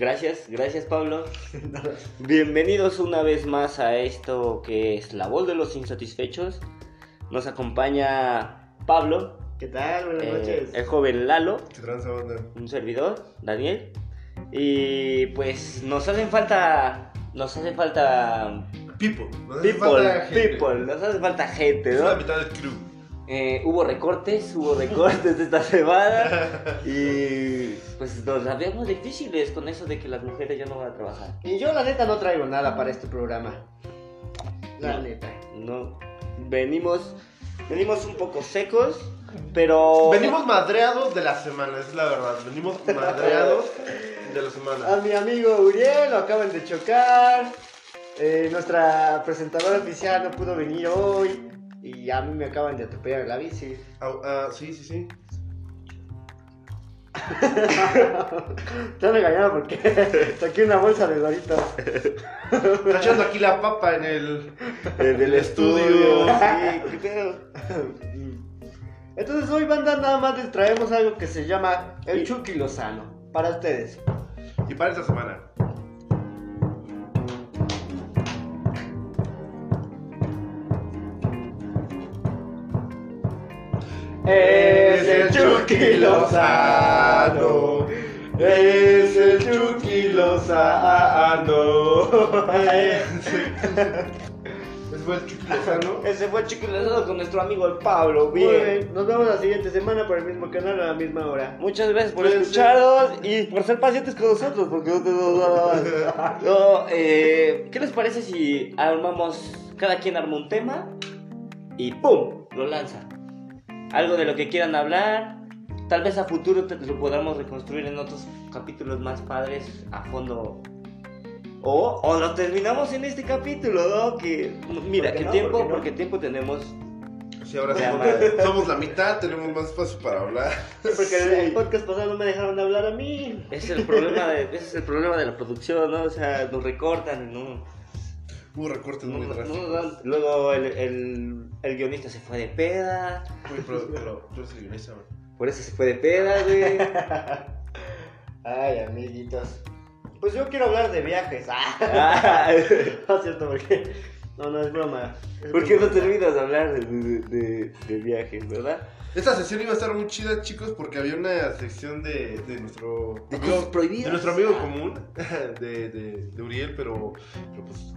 Gracias, gracias Pablo. Bienvenidos una vez más a esto que es La Voz de los Insatisfechos. Nos acompaña Pablo, ¿Qué tal? Buenas eh, noches. el joven Lalo, un servidor, Daniel. Y pues nos hacen falta, nos hace falta People. Nos hace people, falta gente. people, nos hace falta gente, Es la ¿no? mitad del crew. Eh, hubo recortes, hubo recortes esta semana y pues nos la vemos difíciles con eso de que las mujeres ya no van a trabajar. Y yo la neta no traigo nada para este programa. La No. neta. No, venimos, venimos un poco secos, pero Venimos madreados de la semana, es la verdad. Venimos madreados de la A semana. mi amigo Uriel lo acaban de chocar. Eh, nuestra presentadora oficial no pudo venir hoy. Y a mí me acaban de atropellar la bici. Ah, ah, sí, sí, sí. Te han regañado porque saqué una bolsa de doritos. Está echando aquí la papa en el. en el estudio. estudio, sí, qué pedo. Entonces hoy banda nada más les traemos algo que se llama el Chucky Lozano. Para ustedes. Y para esta semana. Es el Chucky Lozano. Es el Chucky Lozano. Ese fue el Chucky Lozano. Ese fue Chico Lozano con nuestro amigo el Pablo, Muy bien. bien, nos vemos la siguiente semana por el mismo canal a la misma hora. Muchas gracias por Pues, escucharnos y por ser pacientes con nosotros, porque no tenemos No, eh, ¿Qué les parece si armamos, cada quien arma un tema y ¡pum! lo lanza? Algo de lo que quieran hablar, tal vez a futuro lo podamos reconstruir en otros capítulos más padres a fondo. O, o lo terminamos en este capítulo, ¿no? Que, mira, ¿Por qué que no? tiempo, ¿Por no? porque tiempo tenemos Sí, ahora somos, somos la mitad, tenemos más espacio para hablar. Porque el, el podcast pasado no me dejaron hablar a mí. Es el problema de, ese es el problema de la producción, ¿no? O sea, nos recortan, ¿no? Hubo recortes No- muy no- drásticos. no dan- luego el, el, el guionista se fue de peda, Uy, pero, pero tú eres el guionista, man. por eso se fue de peda, güey. Ay, amiguitos. Pues yo quiero hablar de viajes. Ah, Ah, no es cierto, porque. No, no es broma. Es ¿Por qué no terminas de hablar de, de, de- de viajes, verdad? Esta sesión iba a estar muy chida, chicos, porque había una sección de, de nuestro De amigo, cosas prohibidas. de nuestro amigo común, de, de, de Uriel, pero, pero pues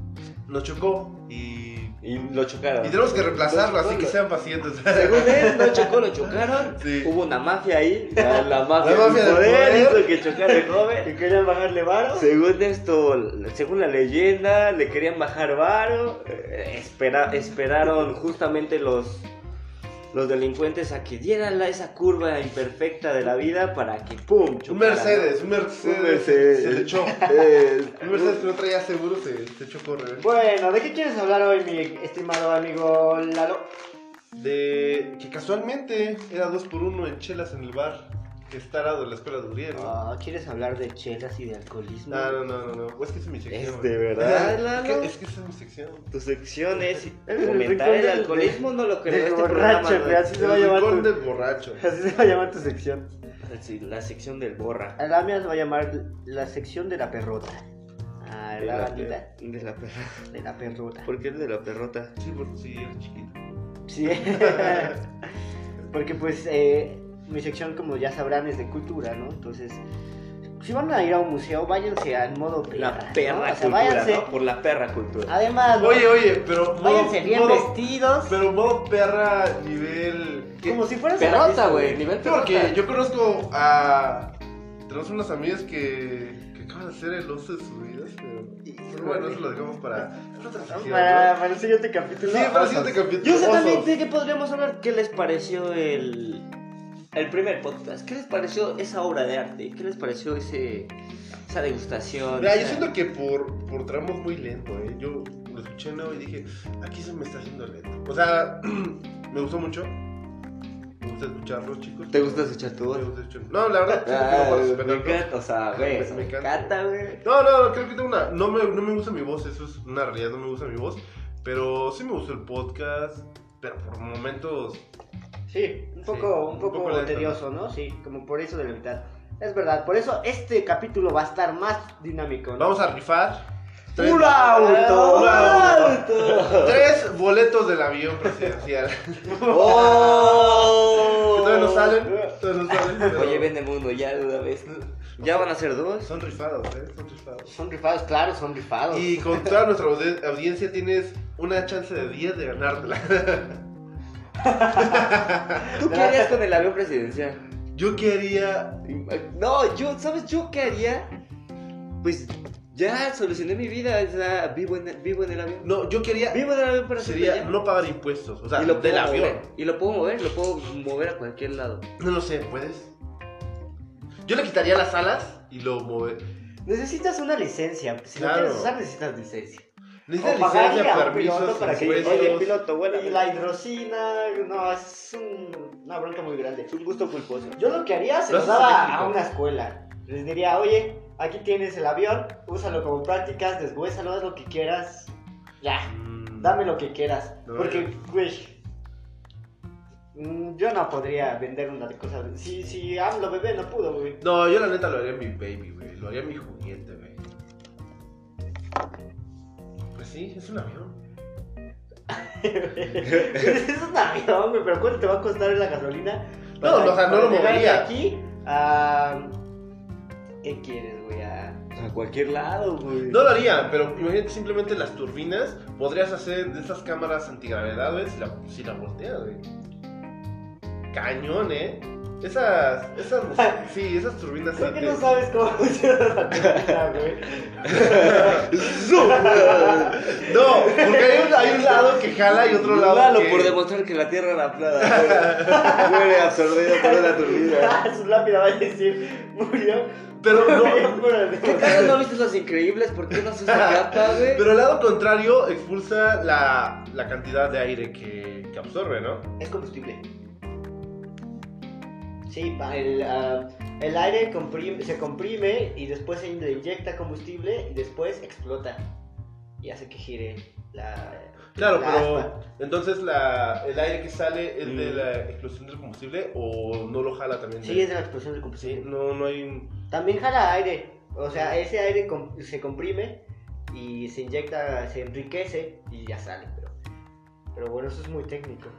nos chocó y, Y lo chocaron. y tenemos que reemplazarlo, Lo así que lo- sean pacientes. Según él, no chocó, lo chocaron. Sí. Hubo una mafia ahí. La, la mafia, La mafia del del poder poder. hizo que chocara el joven. ¿Que querían bajarle varo? Según esto, según la leyenda, le querían bajar varo. eh, espera- esperaron justamente los, los delincuentes a que dieran la- esa curva imperfecta de la vida para que ¡pum! Un. Mercedes, un Mercedes, Un Mercedes. se echó. Un Mercedes que no traía seguro se, se chocó, rebelde. Bueno, ¿de qué quieres hablar hoy, mi estimado amigo Lalo? De que casualmente era dos por uno en chelas en el bar está al lado de la escuela de Uriel. ¿no? Ah, ¿Quieres hablar de chelas y de alcoholismo? No, no, no, no, no. Es que es mi sección. ¿Es de verdad, Es que, es que esa es mi sección. Tu sección es El fomentar el del- alcoholismo, no lo creo. Este borracho, programa no así se va a llamar rincón tu- del borracho. Así se va a llamar tu sección. La sección del borra. A la mía se va a llamar la sección de la perrota. Ah, De la la, bandita. de la perrota. De la perrota. ¿Por qué es de la perrota? Sí, porque sí, eres chiquito. Sí. Porque pues eh, mi sección, como ya sabrán, es de cultura, ¿no? Entonces, si van a ir a un museo, váyanse al modo perra, La ¿no? perra O sea, cultura, váyanse. ¿no? Por la perra cultura. Además, ¿no? Oye, oye, pero. modo- váyanse bien modo- vestidos. Pero modo perra nivel. ¿qué? Como si fueras Perrota, artista, güey, nivel Sí, perrota. porque yo conozco a. Tenemos unas amigas que. que acaban de hacer el oso de sus vidas, pero. pero bueno, eso lo dejamos para. para Para, ¿no? el siguiente capítulo. Sí, para el siguiente capítulo. Yo sé también osos. de qué podríamos hablar. ¿Qué les pareció el, el primer podcast? ¿Qué les pareció esa obra de arte? ¿Qué les pareció ese, esa degustación? Mira, yo siento que por, por tramos muy lento, ¿eh? Yo lo escuché nuevo y dije, aquí se me está haciendo lento. O sea, me gustó mucho. Me gusta escucharlos, chicos. ¿Te gusta escuchar? Me gusta escuchar- No, la verdad, Ah, no puedo me encanta, o sea, güey, Me me encanta. encanta, güey. No, no, no, creo que tengo una. No me, no me gusta mi voz, eso es una realidad, no me gusta mi voz. Pero sí me gustó el podcast. Pero por momentos. Sí, un Sí, poco, un un poco, poco lento, tedioso, ¿no? Sí, como por eso de la mitad. Es verdad, por eso este capítulo va a estar más dinámico. ¿no? Vamos a rifar. tres- ¡Un auto! ¡Un auto! Tres boletos del avión presidencial. ¡Oh! Todavía no salen. Todavía no salen. pero Oye, vende mundo ya de una vez. Ya van a ser dos. Son rifados, ¿eh? Son rifados. Son rifados, claro, son rifados. Y con toda nuestra audi- audiencia tienes una chance de 10 de ganártela. ¿Tú qué harías con el avión presidencial? Yo quería. No, yo, ¿sabes yo qué haría? Pues ya solucioné mi vida, o sea, vivo en, vivo en el avión. No, yo quería. Vivo en el avión para Sería ya. no pagar impuestos. O sea, y lo del puedo avión. mover, y lo puedo mover, lo puedo mover a cualquier lado. No lo sé, ¿puedes? Yo le quitaría las alas y lo mover. Necesitas una licencia. Si lo Claro. quieres usar, necesitas licencia. Necesitas licencia, permisos, para que- oye, piloto, bueno. Y la hidrocina, no, es un- una bronca muy grande. Es un gusto culposo. Yo lo que haría se Lo daba a una escuela. Les diría, oye, aquí tienes el avión, úsalo como prácticas, deshuésalo, haz lo que quieras. Ya, Mm. dame lo que quieras. No, Porque, güey, mm, yo no podría vender una cosa. Si, si hablo bebé, no pudo, güey. No, yo la neta lo haría mi baby, güey. Lo haría mi juguete, güey. Pues sí, es un avión. es un avión, güey, pero ¿cuánto te va a costar la gasolina? No, o sea, no lo movería. aquí a... ¿Qué quieres, güey? A... A cualquier lado, güey. No lo haría, pero imagínate simplemente las turbinas. Podrías hacer de esas cámaras antigravedad, güey, si la, si la volteas, güey. Cañón, ¿eh? Esas, esas, sí, esas turbinas. Creo que no sabes cómo funciona la turbina, güey. No, porque hay un, hay un lado que jala y otro lado Lalo que... por demostrar que la Tierra era plana. güey. Muere absorbido por una turbina. Su lápida va a decir, murió. Pero no, ¿Qué caras no viste los increíbles? ¿Por qué no se usa capa, güey? pero el lado contrario expulsa la, la cantidad de aire que, que absorbe, ¿no? Es combustible. Sí, el, ah, el aire comprime- se comprime y después se le inyecta combustible y después explota. Y hace que gire la. Claro, la pero aspa. entonces la, el aire que sale es de Mm. la explosión del combustible o no lo jala también. Sí, de- es de la explosión del Sí, combustible. no, no hay un... También jala aire. O sea, ese aire com- se comprime y se inyecta, se enriquece y ya sale. Pero, pero bueno, eso es muy técnico.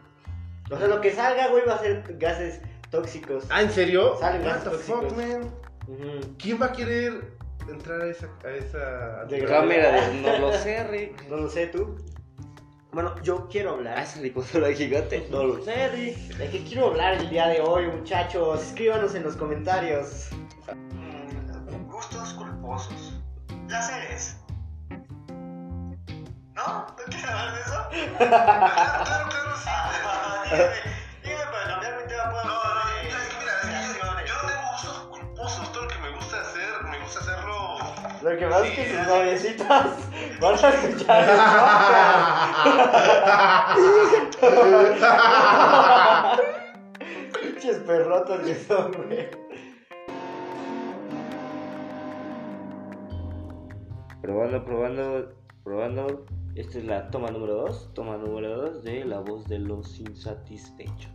O sea, lo que salga, güey, va a ser gases tóxicos. Ah, ¿en serio? Salen What the tóxicos. fuck, man? Ujú. ¿Quién va a querer entrar a esa... A esa... De Cámara de no lo sé, Rick. No lo sé tú. Bueno, yo quiero hablar. Ah, esa licuadora gigante. No lo sé, Rick. ¿De qué quiero hablar el día de hoy, muchachos? Escríbanos en los comentarios. Gustos culposos. Placeres. ¿No? ¿No quieres hablar de eso? claro, claro, claro, sí. dígame, dígame para cambiar mi tema. Puedo No, no, Lo que pasa es que sus noviecitas van a escuchar el podcast. Pinches perrotos que son, güey. Probando, probando, probando. Esta es la toma número 2. Toma número 2 de La voz de los insatisfechos.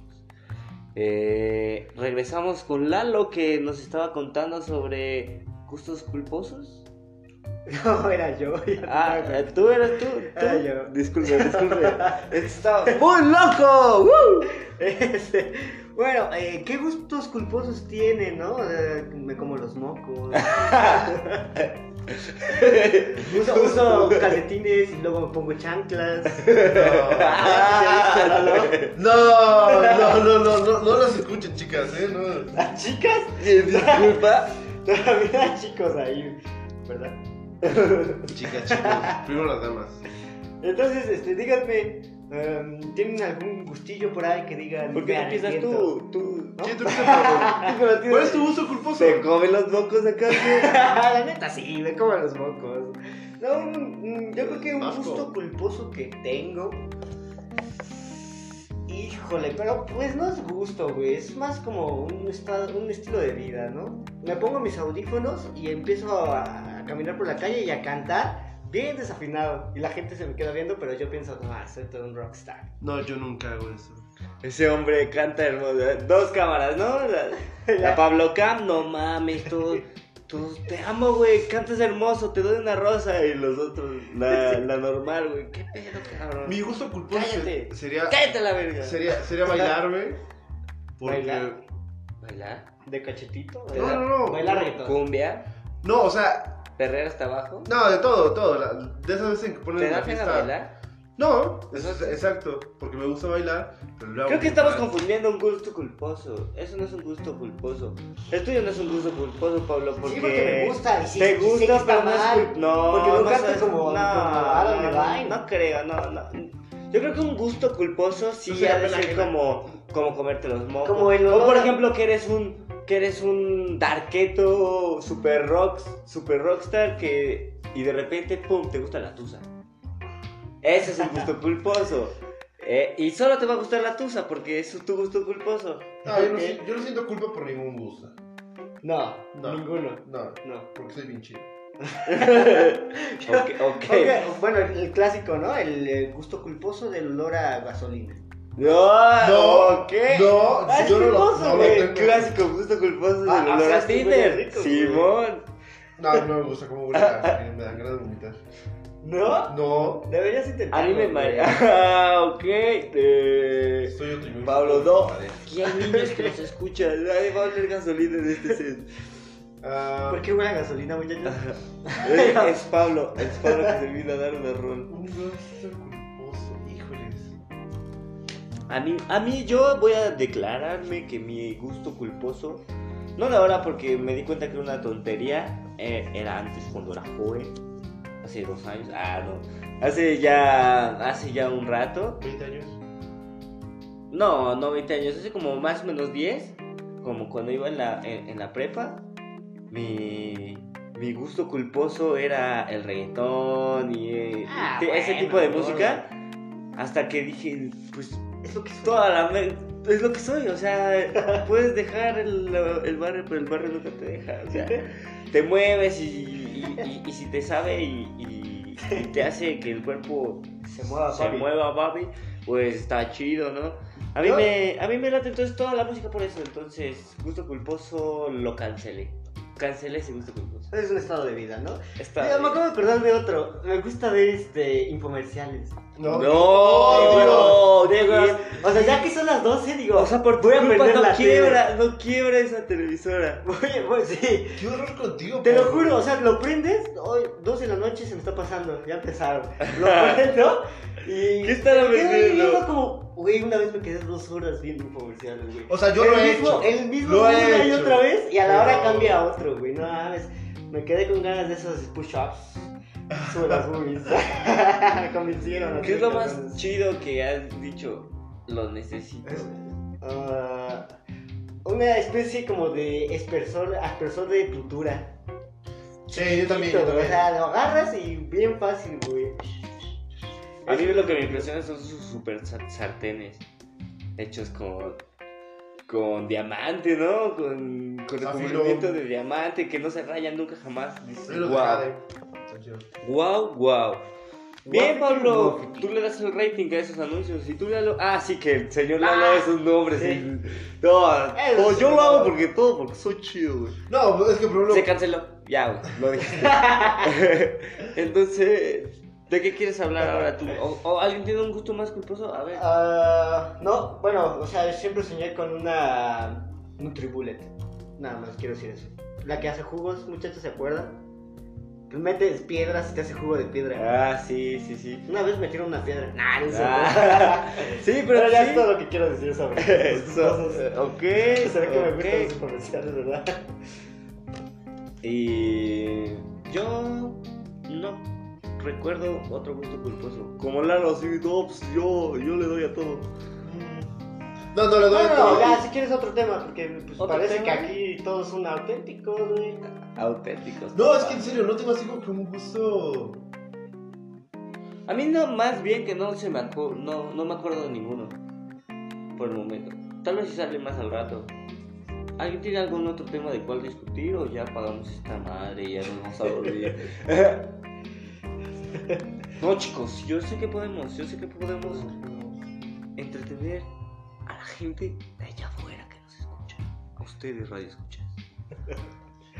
Eh, regresamos con Lalo que nos estaba contando sobre gustos culposos. No, era yo. Ah, tú eras tú. tú. Era yo. Disculpe, disculpe. Estaba muy loco. ¡Woo! Este, bueno, eh, ¿qué gustos culposos tiene, no? Me como los mocos. uso, uso calcetines y luego me pongo chanclas. No, no, no, no, no, no las escuchen, chicas, ¿eh? No. ¿Las chicas? Disculpa. Todavía hay chicos ahí, ¿verdad? Chicas, chicos, primero las damas. Entonces, este, díganme, em, ¿tienen algún gustillo por ahí que digan? ¿Por qué "Me no empiezas arrepiento"? tú? Tú. ¿No? Empieza, ¿Cuál es tu uso culposo? Se comen los mocos acá. La neta sí, me como los mocos. No, un- un- yo creo que un Asco. gusto culposo que tengo. Híjole, pero pues no es gusto, güey. Es más como un, estado, un estilo de vida, ¿no? Me pongo mis audífonos y empiezo a caminar por la calle y a cantar bien desafinado. Y la gente se me queda viendo, pero yo pienso, no, soy todo un rockstar. No, yo nunca hago eso. Ese hombre canta hermoso. Dos cámaras, ¿no? La, la Pablo Cam, no mames, tú, tú te amo, güey, cantas hermoso, te doy una rosa. Y los otros, la, la normal, güey. ¿Qué pedo, cabrón? Mi gusto culposo Cállate. se- sería, Cállate la verga. sería, sería bailar, güey. Porque... ¿Bailar? ¿Bailar? ¿De cachetito? No, no, no. Bailar reggaetón. Cumbia, No, o sea, perrera hasta abajo. no, de todo, todo. la- de esas veces que ponen ¿Te en da la pena fiesta. bailar? No, eso es- exacto, porque me gusta bailar, pero lo hago Creo que estamos mal. confundiendo un gusto culposo. Eso no es un gusto culposo. El tuyo no es un gusto culposo, Pablo, porque... Sí, porque me gusta. Y sí, Te sí sé que gusta, está pero no es mal. cul- No, Porque no sabes- como- como Adam Levine. No creo, no, no. Yo creo que un gusto culposo sí No se ha de ser como, como comerte los mocos. Como el o olor por a- ejemplo que eres un que eres un darketo super rocks, super rockstar que y de repente pum te gusta la tusa. Ese es el gusto culposo. Eh, y solo te va a gustar la tusa porque es tu gusto culposo. No, yo no, yo no siento culpa por ningún gusto. No, No. ninguno. No, No. porque soy bien chido. Ok, ok. Ok, Bueno, el, el clásico, ¿no? El, gusto culposo del olor a gasolina. No, No, ok. no, Ah, es yo no lo, no lo tengo. Clásico gusto culposo del Ah, olor ah, a Tinder. Simón. No, no me gusta cómo huele a gasolina, me dan ganas de vomitar. ¿No? No, Deberías intentar. A mí me marea. Ah, ok. Eh, estoy otro Pablo, no. Aquí hay niños que nos escuchan. Nadie va a oler gasolina en este set. Ah, ¿Por qué huele a gasolina, muchachos? Eh, Es Pablo. Es Pablo que se vino a dar un rol. un. A mí, a mí yo voy a declararme que mi gusto culposo, no de ahora porque me di cuenta que era una tontería, eh, era antes cuando era joven, hace dos años, ah no, hace ya, hace ya un rato, 20 años. no, no 20 años, hace como más o menos 10, como cuando iba en la, en, en la prepa, mi, mi gusto culposo era el reggaetón y eh, Ah, te- ese tipo de música, hasta que dije, pues Es lo que soy. toda la es lo que soy, o sea, puedes dejar el, el barrio, pero el barrio nunca te deja, o sea, te mueves y, y- y- y si te sabe y, y- y te hace que el cuerpo Se mueva, se papi. mueva, papi, pues está chido, ¿no? A mí, Yo- me, a mí me late entonces toda la música por eso, entonces gusto culposo lo cancelé, cancelé ese gusto culposo. Es un estado de vida, ¿no? Está Mira, me acabo de acordar de otro. Me gusta ver este infomerciales. No, No, Digo, Diego, o sea, ya que son las 12, digo, o sea, por tu voy a culpa no la quiebra, no quiebra esa televisora. Oye, pues sí. Qué horror contigo, Te lo juro, o sea, lo prendes, hoy, 12 de la noche se me está pasando, ya empezaron. Lo prendo. ¿Qué estará vendiendo? viendo como, güey, una vez me quedé dos horas viendo infomerciales, güey. O sea, yo el lo he mismo, hecho. El mismo Lo he una y hecho. otra vez, y a la hora cambia a otro, güey. No mames, me quedé con ganas de esos push-ups. Sube las boobies. me convencieron. ¿Qué es lo más chido que has dicho? Lo necesito. Ah, una especie como de espersor, aspersor de pintura. Sí, yo también, yo O sea, lo agarras y bien fácil, güey. A mí lo que me impresiona son sus super sa- sartenes hechos con con diamante, ¿no? Con, con recubrimiento de diamante que no se rayan nunca jamás. Dices, wow, wow, wow. Bien, Pablo, tú le das el rating a esos anuncios y tú le lo... Ah, sí, que el señor Ah, Lalo es un nombre. sí. sí. No, sí, yo lo hago porque todo, porque soy chido, güey. No, es que por ejemplo. Se canceló. Ya, güey, lo dijiste. Entonces, ¿de qué quieres hablar ahora tú? ¿O, o alguien tiene un gusto más culposo? A ver. Ah, no, bueno, o sea, siempre soñé con una Nutribullet. Nada más quiero decir eso. La que hace jugos, muchachos, ¿se acuerdan? Pues metes piedras y te hace jugo de piedra. Ah, sí, sí, sí. Una vez metieron una piedra. Nah, no sé. Ah, sí, pero, Pero ya sí. es todo lo que quiero decir sobre Eso, eh, ok, Se ve que me gustan ok. los comerciales, ¿verdad? Y yo no recuerdo otro gusto culposo. Como Lalo, sí, no, pues yo, yo le doy a todo. No, no le doy No, todo. no, ya, si quieres otro tema, porque pues, ¿Otro parece tema? que aquí todos son auténticos, güey. Auténticos. No, es que en serio, no tengo así como que un gusto. A mí no, más bien que no se me acu- no, no me acuerdo de ninguno. Por el momento. Tal vez si sale más al rato. ¿Alguien tiene algún otro tema de cuál discutir o ya pagamos esta madre y ya nos vamos a dormir? No, chicos, yo sé que podemos, yo sé que podemos entretener a la gente de allá afuera que nos escucha. A ustedes, radio escuchas.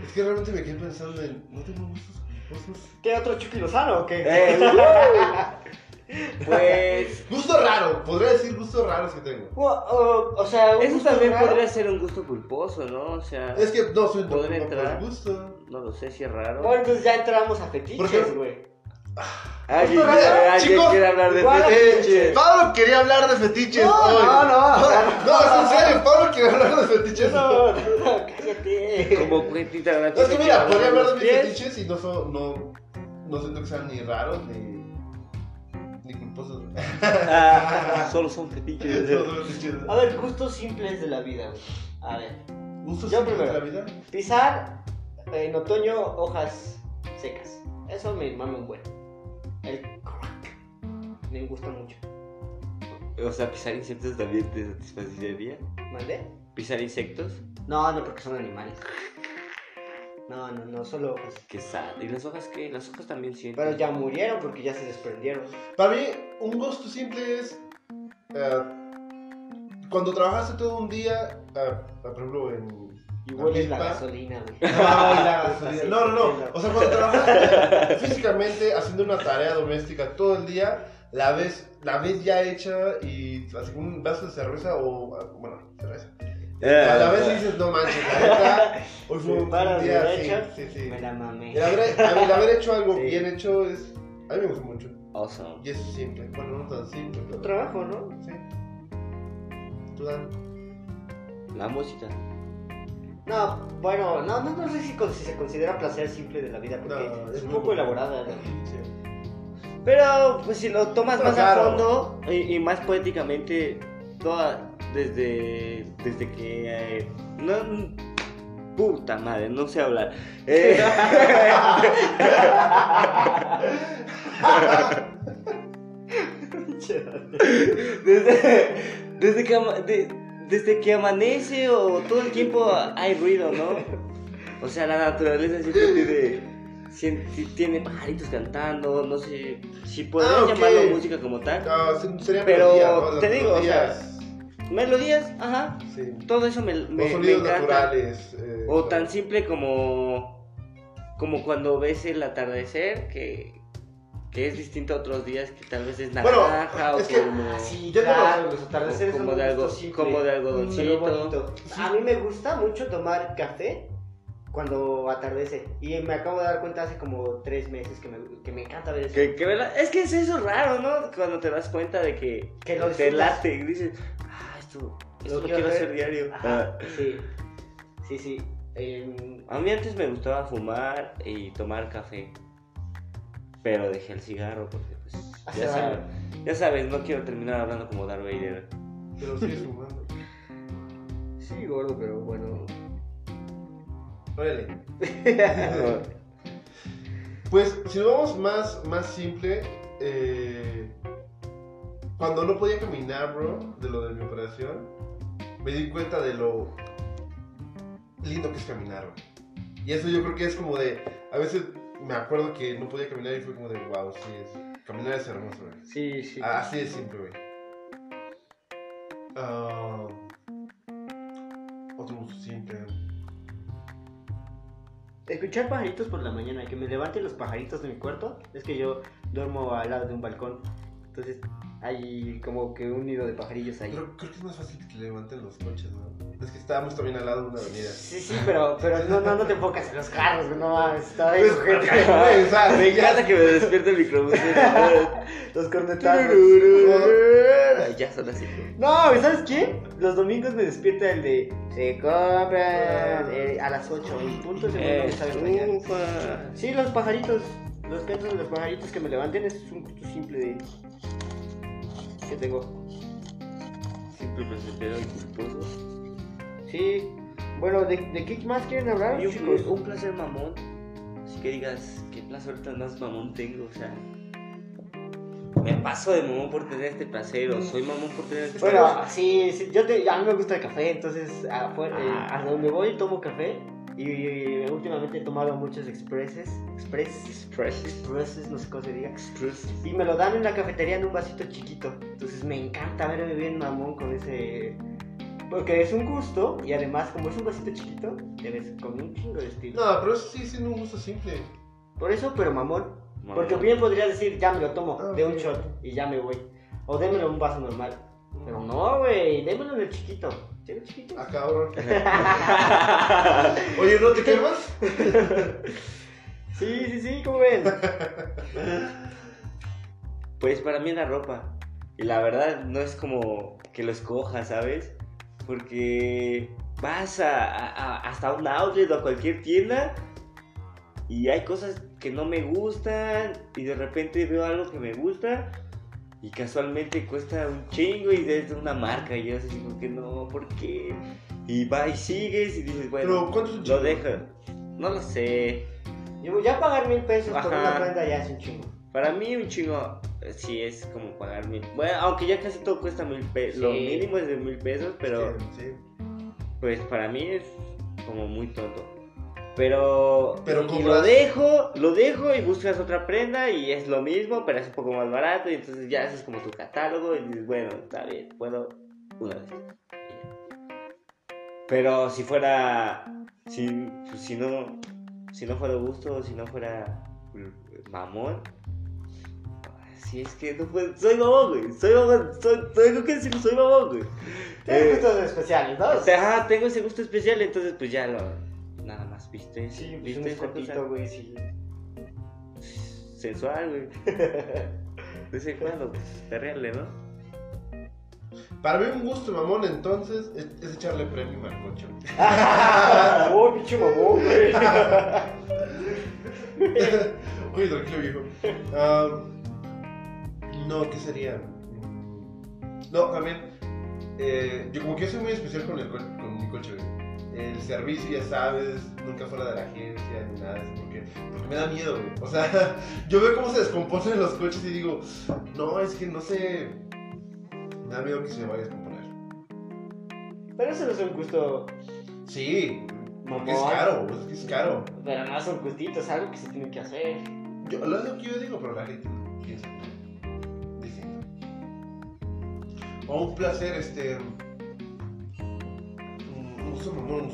Es que realmente me quedé pensando en. ¿No tengo gustos culposos? ¿Qué otro Chucky Lozano o qué? Eh, Pues. Gusto raro, podría decir gustos raros que tengo. O, o- o sea, un Eso gusto también raro. podría ser un gusto culposo, ¿no? O sea, Es que no soy ¿Podría no por entrar? gusto. no lo sé si es raro. Bueno, entonces ya entramos a ¿Por fetiches, qué? güey. ¿Alguien, raro, alguien chicos, quiere hablar de fetiches? fetiches. Pablo quería hablar de fetiches No, hoy. no, no. No, es en serio, Pablo quiere hablar de fetiches. No, no, cállate. Como No, Tarantino. es que mira, quiere podría hablar de mis pies. fetiches y no son, no, no siento que sean ni raros ni, ni culposos. Ah, solo son fetiches. No son fetiches. A ver, gustos simples de la vida. A ver. ¿Gustos Yo simples de la vida? Pisar en otoño hojas secas. Eso me mama un buen. Gusta mucho. O sea, pisar insectos también te satisfacería. ¿Mandé? ¿Pisar insectos? No, no, porque son animales. No, no, no, solo hojas. Qué sad. ¿Y las hojas qué? Las hojas también sienten. Pero ya murieron porque ya se desprendieron. Para mí, un gusto simple es. eh, cuando trabajaste todo un día, eh, por ejemplo, en. Y la hueles la milpa. gasolina, güey. No, la gasolina. no, no, no. O sea, cuando trabajaste físicamente haciendo una tarea doméstica todo el día, la ves, la ves ya hecha y así con un vaso de cerveza o. Bueno, cerveza. Eh, A la vez dices, no manches, la neta, hoy fue un día derecho, sí, sí, sí. Me la mamé. El haber, el haber hecho algo Sí. bien hecho es. A mí me gusta mucho. Awesome. Y es simple. Bueno, no tan simple, pero. Un trabajo, ¿no? Sí. Tú Dan. La música. No, bueno, no, no, no sé si, se considera placer simple de la vida porque No, es es un poco. elaborada. ¿no? Sí. Pero, pues si lo tomas Pero más claro. a fondo y, y más poéticamente, toda. Desde. Desde que. eh, no. Puta madre, no sé hablar. Eh, desde, desde, que de- desde que amanece o todo el tiempo hay ruido, ¿no? O sea, la naturaleza siempre tiene, siempre tiene pajaritos cantando, no sé si podrías Ah, ok. llamarlo música como tal. No, se- sería Pero melodía, ¿no? Te digo, o sea, melodías, Melodías, ajá, Sí. todo eso me, Los me, me encanta. naturales. eh, O claro. tan simple como, como cuando ves el atardecer, que, que es distinto a otros días, que tal vez es Bueno, naranja o es que- como... Ah, sí, Yo no- claro, los atardeceres como son de algo- como de algodoncito. bonito. A mí me gusta mucho tomar café cuando atardece. Y me acabo de dar cuenta hace como tres meses que me, que me encanta ver eso. Que, que verdad- es que es eso raro, ¿no? Cuando te das cuenta de que, Que lo te late y dices, ah, esto, esto Lo lo, quiero hacer". hacer diario. Ajá, Ah. sí. Sí, sí. Em, A mí antes me gustaba fumar y tomar café, pero dejé el cigarro porque pues Hace ya sabes, ya sabes, no quiero terminar hablando como Darth Vader. Pero sigues fumando. sí, gordo, pero bueno. Órale. Pues si nos vamos más, más simple, eh, cuando no podía caminar, bro, de lo de mi operación, me di cuenta de lo lindo que es caminar, bro. Y eso yo creo que es como de, a veces me acuerdo que no podía caminar y fue como de, wow, sí es, caminar es hermoso, güey. Sí, sí. Ah, Así de simple, güey. Ah, Escuchar pajaritos por la mañana, que me levanten los pajaritos de mi cuarto. Es que yo duermo al lado de un balcón. Entonces hay como que un nido de pajarillos ahí. Pero creo que es más fácil que te levanten los coches, ¿no? Es que estábamos también al lado de una avenida. Sí, sí, pero, pero no, no, no te enfocas en los carros, no mames. Está ahí, Pues, o sea, Me encanta que me despierte el microbús. Los cornetazos. Ya son así. No, ¿y ¿sabes qué? Los domingos me despierta el de se compran eh, a las 8 en punto mañana. Ufa. Sí, los pajaritos. Los cantos de los pajaritos que me levanten es un gusto simple de. que tengo. Simple, placentero y culposo. Sí. Bueno, ¿de, de qué más quieren hablar, Y un, chicos? un placer mamón. Así que digas, qué placer tan más mamón tengo, o sea. Me paso de mamón por tener este placer, o soy mamón por tener este Bueno, placer. sí, sí, yo te, a mí me gusta el café, entonces afuera, eh, Ah. a donde voy tomo café Y, y últimamente he tomado muchos expresses. Express. Express. Expresses, no sé cómo se diga. Y me lo dan en la cafetería en un vasito chiquito. Entonces me encanta verme bien mamón con ese. Porque es un gusto y además, como es un vasito chiquito, te ves con un chingo de estilo. No, pero eso sí es un gusto simple. Por eso, pero mamón. Porque bien podría decir, ya me lo tomo Ah, de un shot y ya me voy. O démelo en un vaso normal. Pero no, güey, démelo en el chiquito. ¿Tiene chiquito? Ah, cabrón. Oye, ¿no te quemas? Sí, sí, sí, ¿cómo ven? Pues para mí la ropa. Y la verdad no es como que lo escojas, ¿sabes? Porque vas a, a- a- hasta un outlet o a cualquier tienda y hay cosas que no me gustan y de repente veo algo que me gusta y casualmente cuesta un chingo y es de una marca y yo así como que no, ¿por qué? Y va y sigues y dices, bueno, Pero, ¿cuánto es un lo dejas. No lo sé. Yo, ya pagar mil pesos por una prenda ya es un chingo. Para mí un chingo eh, sí es como pagar mil. Bueno, aunque ya casi todo cuesta mil pesos. Lo Sí. mínimo es de mil pesos, pero Sí. pues para mí es como muy tonto. Pero, Pero lo dejo, lo dejo y buscas otra prenda y es lo mismo, pero es un poco más barato y entonces ya haces como tu catálogo y dices, bueno, está bien, puedo una vez. Pero si fuera, si, pues, si no, si no fuera gusto, si no fuera mm, mamón, si es que no puedo, soy mamón, güey, soy mamón, soy, tengo que decirlo, soy mamón, güey. Tienes Eh, gustos especiales, tengo ese gusto especial, entonces pues ya lo, más, viste, sí, pues viste un cosa güey, sí. sensual, güey. De en cuando, pues, perrearle, ¿no? Para mí un gusto mamón entonces es, es echarle premio al coche. ¡Oh, pinche mamón, güey! Oye, tranquilo viejo. No, ¿qué sería? No, también. eh, yo como que yo soy muy especial con, el co- con mi coche, güey. El servicio, ya sabes, nunca fuera de la agencia ni nada eso, porque, porque me da miedo, güey. O sea, yo veo cómo se descomponen los coches y digo, no, es que no sé. Me da miedo que se me vaya a descomponer. Pero eso no es un gusto. Sí, porque es caro, es que es caro. Pero no son gustitos, es algo que se tiene que hacer. Yo, lo es lo que yo digo, pero la gente piensa distinto. O un placer, este. Mamón.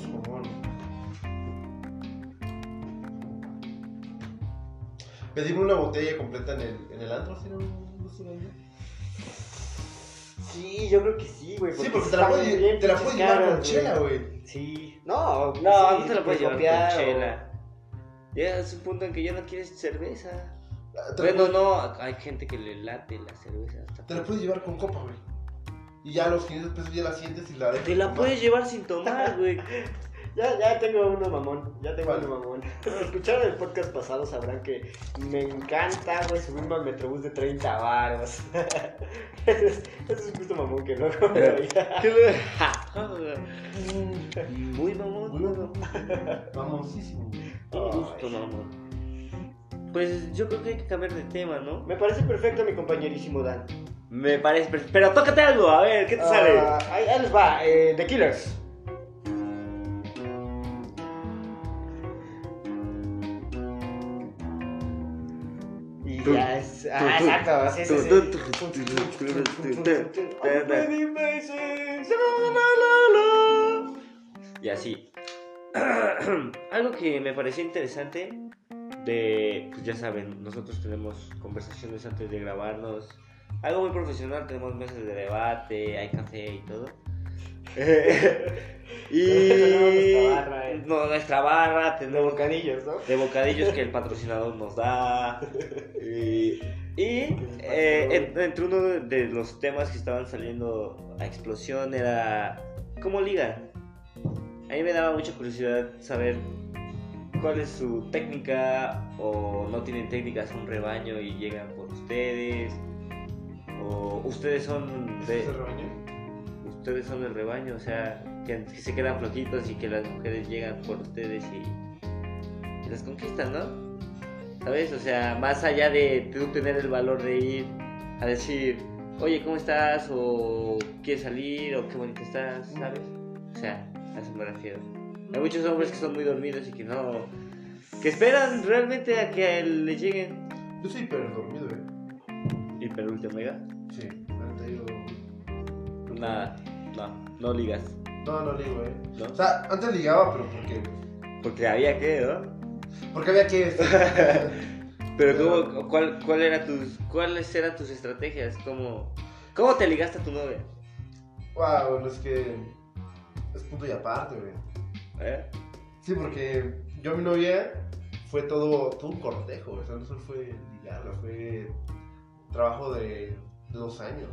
Pedirme una botella completa en el, en el antro, ¿sí? Sí, yo creo que sí, güey. Sí, porque te la puedes, bien te la pinches puedes llevar con chela, güey. Sí. No, No, sí, no te lo puedes llevar copiar con o- chela. Ya es un punto en que ya no quieres cerveza. La, Bueno, puedes, no, hay gente que le late la cerveza. hasta- te la puedes llevar con copa, güey. Y ya a los 500 pesos ya la sientes y la dejas. Te la tomar. puedes llevar sin tomar, güey. Ya, ya tengo uno mamón, ya tengo uno mamón. Escucharon el podcast pasado, sabrán que me encanta, güey, subirme al metrobús de 30 varos. Ese es, ese es justo mamón que no ¿Qué le- Muy mamón. Muy mamón. Famosísimo. Un gusto, mamón. Pues yo creo que hay que cambiar de tema, ¿no? Me parece perfecto mi compañerísimo Dan. Me parece perfecto. Pero tócate algo, a ver, ¿qué te sale? Ah, ahí, ahí les va, eh, The Killers. Ah, exacto, sí. Y así. Algo que me pareció interesante de, pues ya saben, nosotros tenemos conversaciones antes de grabarnos. Algo muy profesional, tenemos mesas de debate, hay café y todo. y nuestra barra, eh. no, nuestra barra, De bocadillos, ¿no? de bocadillos que el patrocinador nos da. Y, y, eh, en- entre uno de los temas que estaban saliendo a explosión era cómo ligan. A mí me daba mucha curiosidad saber cuál es su técnica o no tienen técnicas un rebaño y llegan por ustedes o ustedes son de ustedes son el rebaño, o sea, que, que se quedan flojitos y que las mujeres llegan por ustedes y, y las conquistan, ¿no? ¿Sabes? O sea, más allá de tú tener el valor de ir a decir, oye, ¿cómo estás? O ¿quieres salir? O qué bonito estás? ¿Sabes? O sea, a eso me refiero. Hay muchos hombres que son muy dormidos y que no. que esperan realmente a que le lleguen. Yo soy hiper dormido, Hiper ultra mega. Sí, ahorita yo- Nada, no, no ligas. No, no digo, eh. ¿No? O sea, antes ligaba, pero porque. Porque había que, ¿no? Porque había que. Pero ¿cómo, cuál, cuál era tus, ¿cuáles eran tus estrategias? ¿Cómo, ¿Cómo te ligaste a tu novia? wow, es que. Es punto y aparte, güey. ¿Eh? Sí, porque yo a mi novia fue todo, todo un cortejo, o sea, no solo fue ligarla, fue trabajo de, de dos años.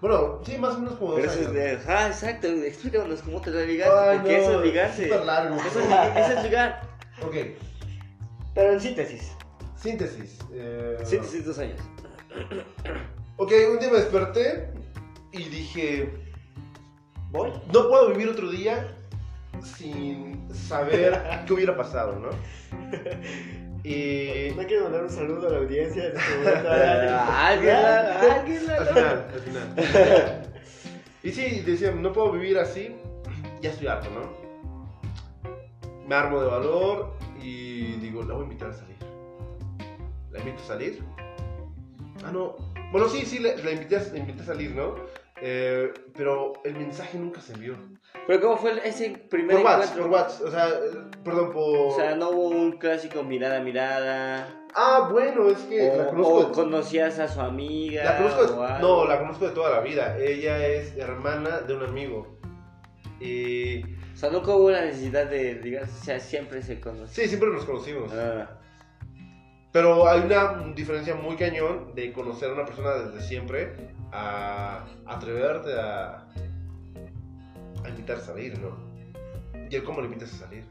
Bueno, sí, más o menos como dos Pero eso es años. de, ah, exacto, explícanos cómo te la ligaste, Ay, porque no, eso es ligarse. súper largo. Eso es, li- eso es ligar. Ok, Pero en síntesis. síntesis. eh, Síntesis dos años. Ok, un día me desperté y dije, ¿Voy? no puedo vivir otro día sin saber qué hubiera pasado, ¿no? Y ¿No quieres mandar un saludo a la audiencia al final, al final. Y sí, decía, no puedo vivir así, ya estoy harto, ¿no? Me armo de valor y digo, la voy a invitar a salir. ¿La invito a salir? Ah, no. Bueno, sí, sí, la, la invité, a, la invité a salir, ¿no? Eh, pero el mensaje nunca se envió. Pero ¿cómo fue ese primer Por encuentro? por WhatsApp, o sea, eh, perdón, por... O sea, no hubo un clásico mirada a mirada. Ah, bueno, es que la O, conozco... o conocías a su amiga. La conozco de, no, la conozco de toda la vida. Ella es hermana de un amigo. Y O sea, nunca hubo la necesidad de ligarse, o sea, siempre se conoció. sí, siempre nos conocimos. Ah, Pero hay una diferencia muy cañón de conocer a una persona desde siempre a atreverte a, a invitar a salir, ¿no? Y cómo le invitas a salir.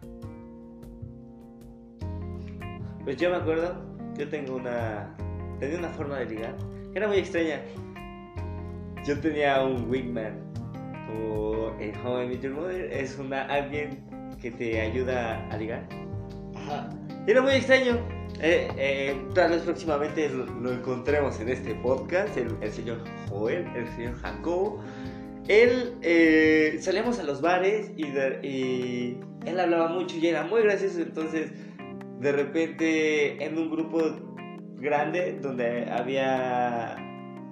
Pues yo me acuerdo, yo tengo una. Tenía una forma de ligar que era muy extraña. Yo tenía un wingman, como en How I Met Your Mother, es una, alguien que te ayuda a ligar. Ajá. Y era muy extraño. Eh, eh, tal vez próximamente lo, encontremos en este podcast, el, el señor Joel, el señor Jacobo. Él, eh, salíamos a los bares y, de- y él hablaba mucho y era muy gracioso, entonces de repente en un grupo grande donde había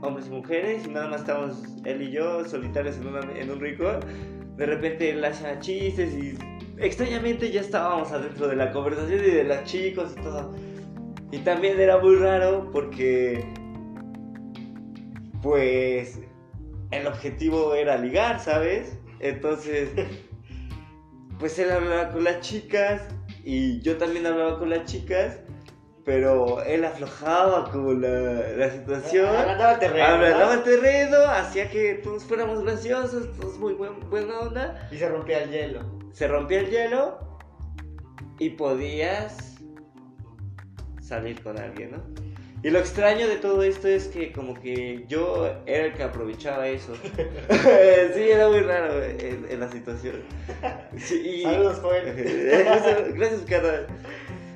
hombres y mujeres y nada más estábamos él y yo solitarios en, una- en un rincón, de repente él hacía chistes y extrañamente ya estábamos adentro de la conversación y de los chicos y todo. Y también era muy raro porque, pues, el objetivo era ligar, ¿sabes? Entonces, pues él hablaba con las chicas y yo también hablaba con las chicas, pero él aflojaba como la, la situación. Agrandaba el terreno, Ablandaba el ¿no? terreno, hacía que todos fuéramos graciosos, todos muy buen- buena onda Y se rompía el hielo. se rompía el hielo y podías salir con alguien, ¿no? Y lo extraño de todo esto es que como que yo era el que aprovechaba eso. sí, era muy raro en, en la situación. Sí, y- Saludos, Joel. gracias, cara.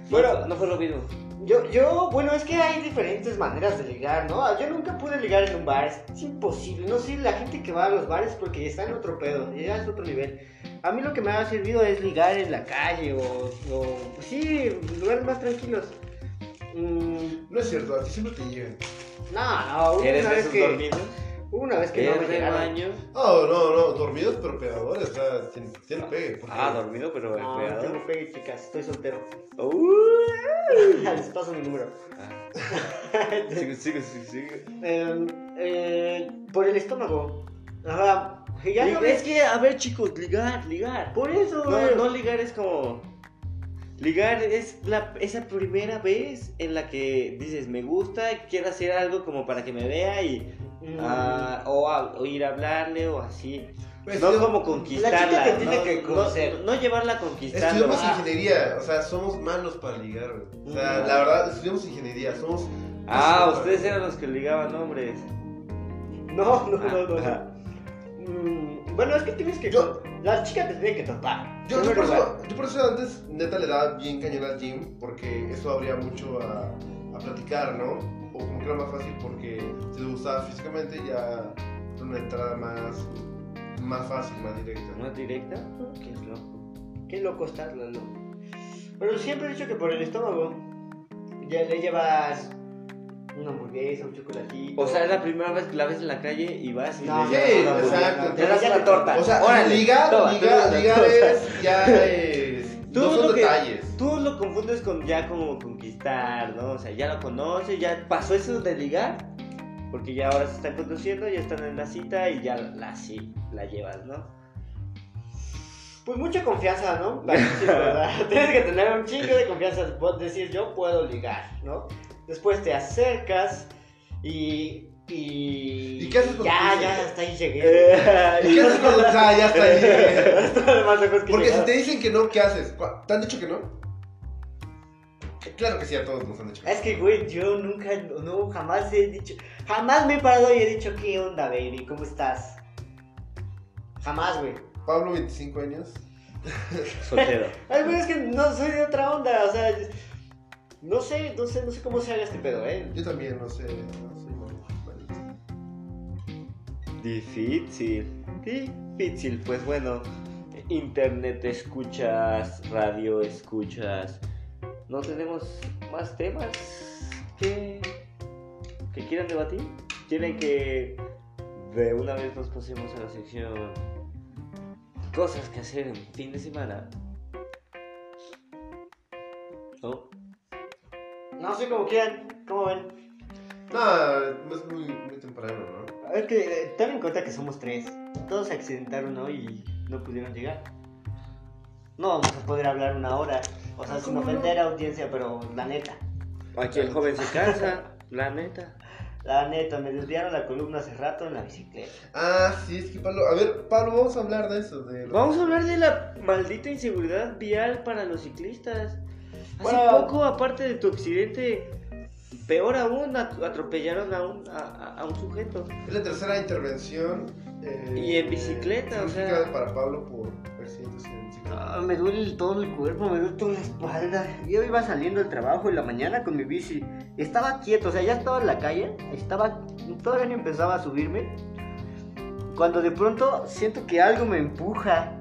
Bueno. no, no fue lo mismo. Yo, yo, bueno, es que hay diferentes maneras de ligar, ¿no? Yo nunca pude ligar en un bar, es imposible. No sé, la gente que va a los bares porque está en otro pedo, ya es otro nivel. A mí lo que me ha servido es ligar en la calle o, o sí, lugares más tranquilos. Mm, No es cierto, a ti siempre te llegan. no, no, ¿Eres una de vez esos que, dormidos? una vez que no me ¿Eres de llegaron. baño? No, no, no, dormidos pero pegadores, o sea, tiene, tiene pegue. porque- Ah, dormido, pero No, no empleado. tengo pegue, chicas, estoy soltero. Uh. Les paso mi número. Ah. Sigue, sigue, sigue, sigue. Eh, eh, por el estómago. Ajá. Ya sabes es que, a ver, chicos, ligar, ligar. Por eso, No, güey. no ligar es como. Ligar es la, esa primera vez en la que dices, me gusta, quiero hacer algo como para que me vea y. Mm. ah, o, a- o ir a hablarle o así. Pues, no yo- como conquistarla. La chica te tiene no, que no- conocer. No, llevarla a conquistarlo. Estudiamos Ah, ingeniería, o sea, somos malos para ligar. O sea, Mm. la verdad, estudiamos ingeniería, somos... Ah, ustedes eran los que ligaban hombres. No, no, no, no. Ah, Mm, bueno, es que tienes que. Yo- La chica te tiene que topar. Yo, por eso, yo por eso antes neta le daba bien cañón al gym, porque eso abría mucho a, a platicar, ¿no? O como que era más fácil porque si le gustaba físicamente ya era una entrada más, más fácil, más directa. ¿Más directa? Qué loco. Qué loco estás, Lalo. Pero siempre he dicho que por el estómago. Ya le llevas una hamburguesa, un chocolatito. O sea, es la primera vez que la ves en la calle y vas y No, le Sí, una exacto. Te das una torta. O sea, Órale, ligar, toma, ligar, toma, ligar es ya es. Tú no son lo que- detalles. Tú lo confundes con ya como conquistar, ¿no? O sea, ya lo conoces, ya pasó eso de ligar, porque ya ahora se están conociendo, ya están en la cita y ya la, sí, la llevas, ¿no? Pues mucha confianza, ¿no? La- sí, ¿verdad? Tienes que tener un chingo de confianza. Vos decir, yo puedo ligar, ¿no? Después te acercas y. Y, ¿Y qué haces cuando Ya, te ya, hasta ahí llegué. ¿Y qué haces cuando ah, ya está ahí? Esto además lejos que Porque si te dicen que no, ¿qué haces? ¿Cu- ¿Te han dicho que no? Claro que sí, a todos nos han dicho que no. Es que, güey, yo nunca, no, jamás he dicho, jamás me he parado y he dicho, ¿qué onda, baby? ¿Cómo estás? Jamás, güey. Pablo, 25 años. Soltero. Ay, güey, es que no soy de otra onda, o sea, no sé, no sé, no sé cómo se haga este pedo, ¿eh? Yo también, no sé. No malo. Difícil, difícil. Pues bueno, internet escuchas, radio escuchas. ¿No tenemos más temas que, que quieran debatir? ¿Quieren que de una vez nos pasemos a la sección cosas que hacer en fin de semana? ¿No? No sé cómo quieran, ¿cómo ven? No, es muy, muy temprano, ¿no? Es que eh, ten en cuenta que somos tres, todos se accidentaron hoy y no pudieron llegar. No vamos a poder hablar una hora, o sea, Ah, sin ofender a audiencia, pero la neta. Aquí el joven se cansa, la neta. La neta, me desviaron la columna hace rato en la bicicleta. Ah, sí, es que Pablo. A ver, Pablo, vamos a hablar de eso. De lo- Vamos a hablar de la maldita inseguridad vial para los ciclistas. Hace poco, aparte de tu accidente, peor aún, at- atropellaron a un, a, un sujeto. Es la tercera intervención. eh, Y en bicicleta, o sea. para Pablo por accidentes en bicicleta. Ah, me duele todo el cuerpo, me duele toda la espalda. Yo iba saliendo del trabajo en la mañana con mi bici. Estaba quieto, o sea, ya estaba en la calle. Estaba. Todavía ni empezaba a subirme. Cuando de pronto siento que algo me empuja.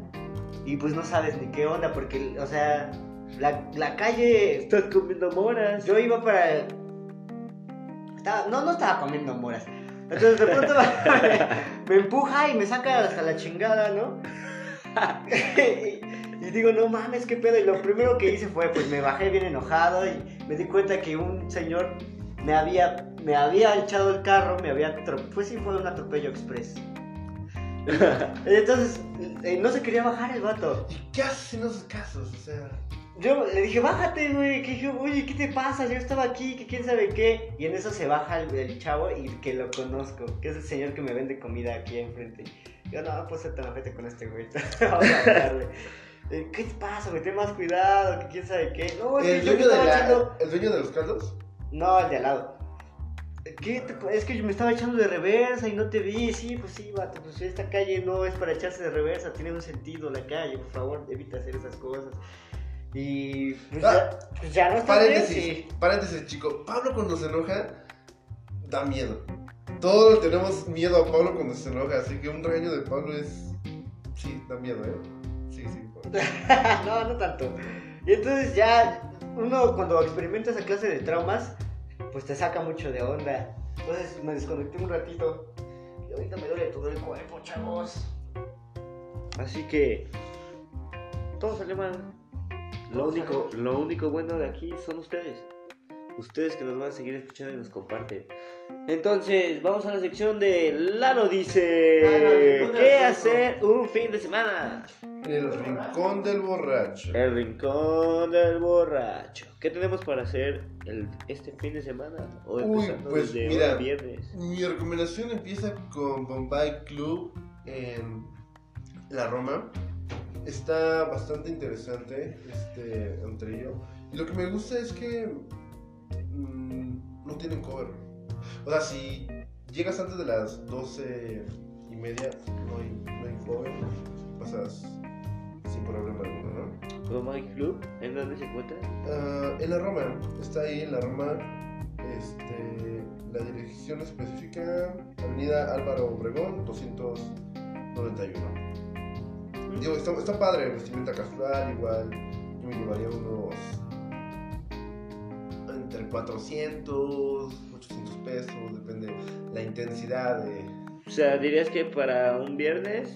Y pues no sabes ni qué onda, porque, o sea, la, la calle. Estás comiendo moras. Yo iba para. Estaba- no, no estaba comiendo moras. Entonces de pronto me empuja y me saca hasta la chingada, ¿no? y, y digo, no mames, qué pedo. Y lo primero que hice fue, pues me bajé bien enojado y me di cuenta que un señor me había, me había echado el carro, me había. Pues sí, fue un atropello express. Entonces, eh, no se quería bajar el vato. ¿Y qué haces en esos casos? O sea. Yo le dije, bájate, güey. Que dije, oye, ¿qué te pasa? Yo estaba aquí, que quién sabe qué. Y en eso se baja el, el chavo y que lo conozco, que es el señor que me vende comida aquí enfrente. Yo no, pues ser tan ojete con este güey. Vamos a hablarle. ¿Qué te pasa, güey? Ten más cuidado, que quién sabe qué. No, ¿El dueño, de la- echando. ¿El dueño de los caldos? No, el de al lado. ¿Qué te- Es que yo me estaba echando de reversa y no te vi. Sí, pues sí, vato. Pues esta calle no es para echarse de reversa. Tiene un sentido la calle. Por favor, evita hacer esas cosas. Y pues, Ah, ya, pues ya no está Paréntesis, bien, sí. paréntesis, chico. Pablo cuando se enoja, da miedo. Todos tenemos miedo a Pablo cuando se enoja, así que un regaño de Pablo es. Sí, da miedo, ¿eh? Sí, sí. No, no tanto. Y entonces ya uno cuando experimenta esa clase de traumas, pues te saca mucho de onda. Entonces me desconecté un ratito. Y ahorita me duele todo el cuerpo, chavos. Así que todo salió mal. Lo único, lo único bueno de aquí son ustedes. Ustedes que nos van a seguir escuchando y nos comparten. Entonces, vamos a la sección de Lalo dice Lalo, ¿dónde ¿Qué hacer un fin de semana? El rincón del borracho. El rincón del borracho. ¿Qué tenemos para hacer el, este fin de semana? O Uy, pues, desde mira. hoy viernes. Mi recomendación empieza con Bombay Club en la Roma. Está bastante interesante este antrillo. Y lo que me gusta es que mm, no tienen cover. O sea, si llegas antes de las 12 y media, no hay, no hay cover. Pasas sin problema alguno, ¿no? Roma Club, ¿en dónde se encuentra? Ah, en la Roma, está ahí en la Roma. Este, la dirección específica, Avenida Álvaro Obregón, 91. Digo, está, está padre, vestimenta casual, igual. Yo me llevaría unos. entre 400, 800 pesos, depende la intensidad de. O sea, dirías que para un viernes.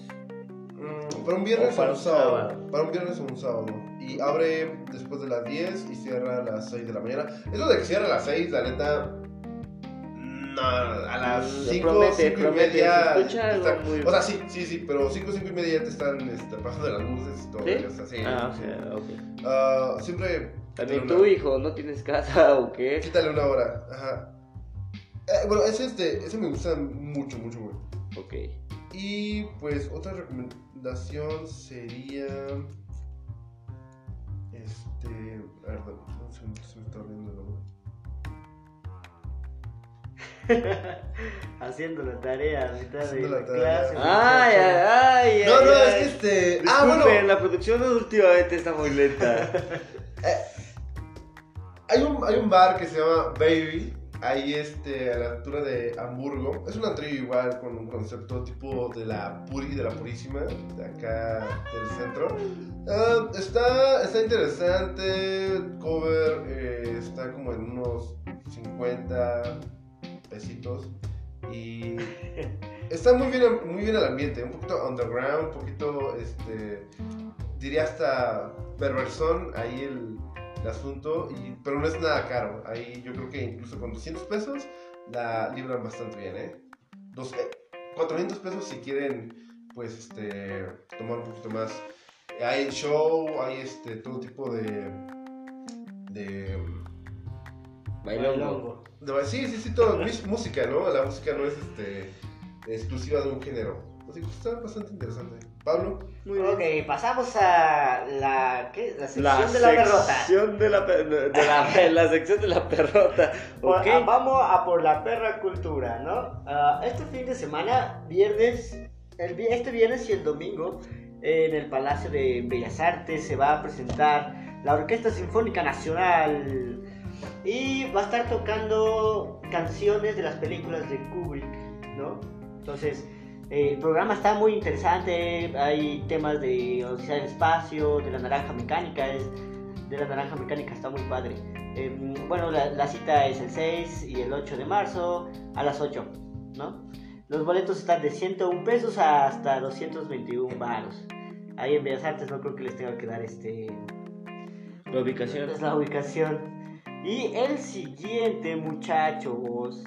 Mm, para un viernes O para o un sábado. Para un viernes o un sábado. Y abre después de las 10 y cierra a las 6 de la mañana. Eso de que cierra a las 6, la neta. No, a las Mm, 5, promete, 5 y media. se escucha algo está- muy- O sea, sí, sí, sí, pero 5, 5 y media ya te están este, pasando las luces y todo. ¿Sí? o sea, sí, Ah, o sí. sea, ok. Ah, siempre. También tú, una- hijo, ¿no tienes casa o qué? Quítale una hora. Ajá. Eh, bueno, ese, este, ese me gusta mucho, mucho, güey. Ok. Y pues otra recomendación sería. Este. A ver, se me está olvidando el nombre. Haciendo la tarea a mitad de Haciendo la la tarea. clase. Ay, ay, ay. No, ay, no, ay. es que este. Disculpen, Ah, bueno. la producción últimamente está muy lenta. Hay un, hay un bar que se llama Baby. Ahí este, a la altura de Hamburgo. Es un antrillo igual con un concepto tipo de la Puri, de la Purísima, de acá del centro. Ah, está, está interesante. Cover eh, está como en unos 50 pesitos. Y está muy bien, muy bien el ambiente. Un poquito underground, un poquito, este, diría hasta perversón ahí el, asunto, y, pero no es nada caro. Ahí yo creo que incluso con 200 pesos la libran bastante bien, ¿eh? Dos, eh, 400 pesos si quieren, pues, este, tomar un poquito más. Hay show, hay este, todo tipo de Bailongo. sí, sí, sí, todo. mis- música, ¿no? La música no es este, exclusiva de un género. Así que está bastante interesante. Pablo, Muy bien. Ok, pasamos a la, ¿qué? la sección La de la perrota. sección de la, de la, la sección de la perrota. Por- Ok. ah, vamos a por la perra cultura, ¿no? Ah, este fin de semana, viernes, el, este viernes y el domingo, en el Palacio de Bellas Artes se va a presentar la Orquesta Sinfónica Nacional y va a estar tocando canciones de las películas de Kubrick, ¿no? Entonces, eh, el programa está muy interesante, hay temas de Odisea del Espacio, de la Naranja Mecánica, es, de la Naranja Mecánica está muy padre. Eh, bueno, la, la cita es el 6 y el 8 de marzo a las 8, ¿no? Los boletos están de 101 pesos hasta 221 baros. Ahí en Bellas Artes no creo que les tenga que dar este La ubicación. es la ubicación. Y el siguiente, muchachos,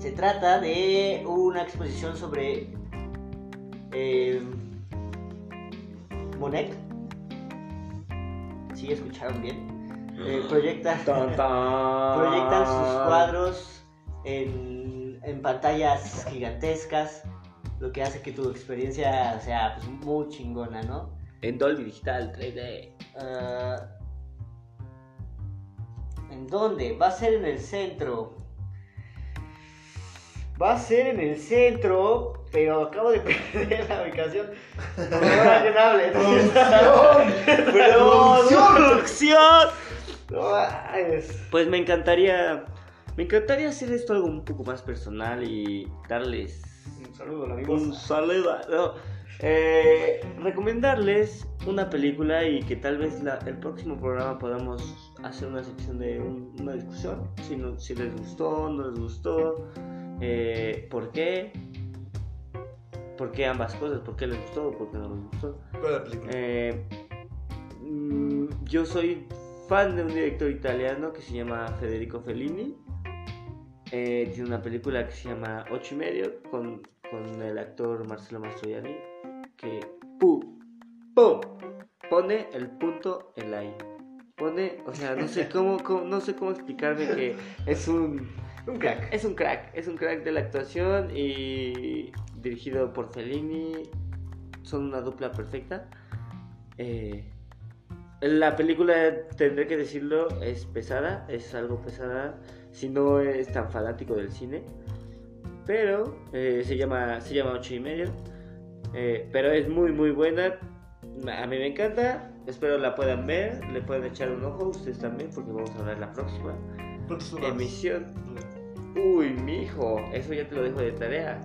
se trata de una exposición sobre eh, Monet. Sí, escucharon bien. Eh, proyecta, Tan, tan. proyectan sus cuadros en, en pantallas gigantescas, lo que hace que tu experiencia sea pues, muy chingona, ¿no? En Dolby Digital 3D. Ah, ¿En dónde? Va a ser en el centro. Va a ser en el centro, pero acabo de perder la ubicación. No a. ¡Producción! ¡Producción! Pues me encantaría. Me encantaría hacer esto algo un poco más personal y darles Un saludo, un amigos. saludo. no, eh, recomendarles una película y que tal vez la- el próximo programa podamos hacer una sección de un- una discusión. Si, no- si les gustó, no les gustó, eh, por qué. ¿Por qué ambas cosas? ¿Por qué les gustó? ¿Por qué no les gustó? Eh, mm, yo soy fan de un director italiano que se llama Federico Fellini. Tiene una película que se llama Ocho y medio con, con el actor Marcelo Mastroianni que pu, pu, pone el punto en la i. Pone, o sea, no sé cómo, cómo- no sé cómo explicarme que es un Un crack. es un crack, es un crack de la actuación y dirigido por Fellini. Son una dupla perfecta. Eh, la película, tendré que decirlo, es pesada, es algo pesada si no es tan fanático del cine. Pero eh, se llama se llama ocho y medio. Eh, pero es muy muy buena. A mí me encanta. Espero la puedan ver, le pueden echar un ojo ustedes también porque vamos a ver la próxima emisión. Uy, mijo, eso ya te lo dejo de tarea.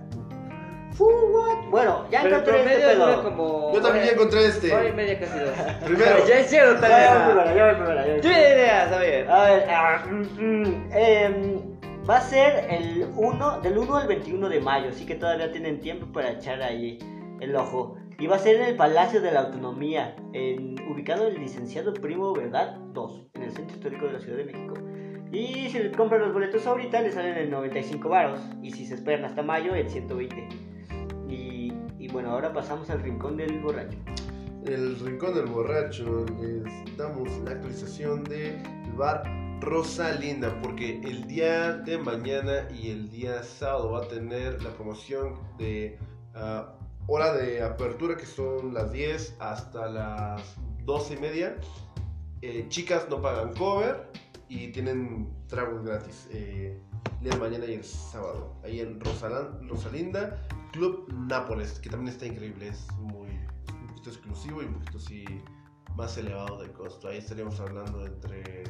Fu, what? Bueno, ya Pero encontré este pedo. como. Yo también ya encontré este. Hora y media, casi dos. Primero. Ya hicieron Ya, ya voy tarea. primero, ya voy primero, ya voy primero. de ideas, a ver. A ver, ah, mm, mm, em, va a ser el 1, del 1 al 21 de mayo, así que todavía tienen tiempo para echar ahí el ojo. Y va a ser en el Palacio de la Autonomía, en- ubicado en el licenciado Primo Verdad 2, en el centro histórico de la Ciudad de México. Y si compran los boletos ahorita, les salen en 95 varos. Y si se esperan hasta mayo, en 120. Y, y bueno, ahora pasamos al rincón del borracho. El Rincón del Borracho, les damos la actualización del bar Rosa Linda, porque el día de mañana y el día sábado va a tener la promoción de ah, hora de apertura, que son las 10 hasta las 12 y media. Eh, chicas no pagan cover y tienen tragos gratis eh, el día de mañana y el sábado. Ahí en Rosalan- Rosalinda, Club Nápoles, que también está increíble, es muy un poquito exclusivo y un poquito así más elevado de costo. Ahí estaríamos hablando entre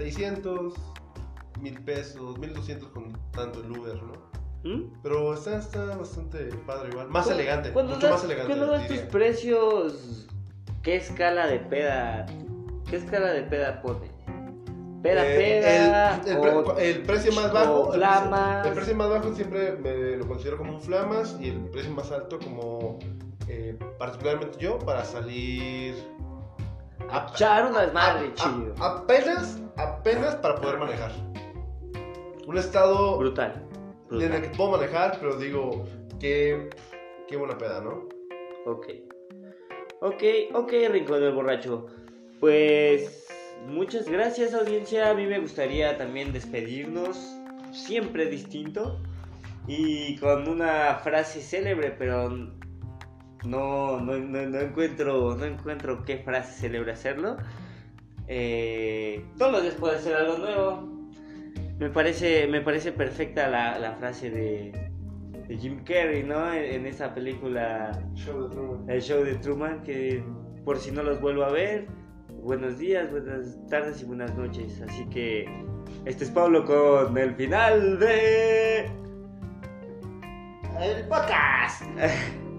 600, 1000 pesos, 1200 con tanto el Uber, ¿no? ¿Mm? Pero está, está bastante padre igual, más elegante, Cuando mucho das- más elegante. Cuando das tus precios, ¿qué escala de peda? ¿Qué escala de peda pone? ¿Peda, Eh, peda? el, el o- pre- el precio más bajo. flamas. El, precio más bajo siempre me lo considero como un flamas y el precio más alto como eh, particularmente yo para salir a- echar una desmadre, chido. apenas, apenas para poder manejar. Un estado Brutal. en el brutal. que puedo manejar, pero digo, qué, qué buena peda, ¿no? Ok. Ok, ok, Rincón del Borracho. Pues muchas gracias audiencia. A mí me gustaría también despedirnos. Siempre distinto. Y con una frase célebre, pero no, no, no, no encuentro, no encuentro qué frase célebre hacerlo. Eh, todos los días puede ser algo nuevo. Me parece, me parece perfecta la, la frase de, de Jim Carrey, ¿no? En, en esa película Show de Truman. el show de Truman, que por si no los vuelvo a ver, buenos días, buenas tardes y buenas noches. Así que este es Pablo con el final de... El podcast.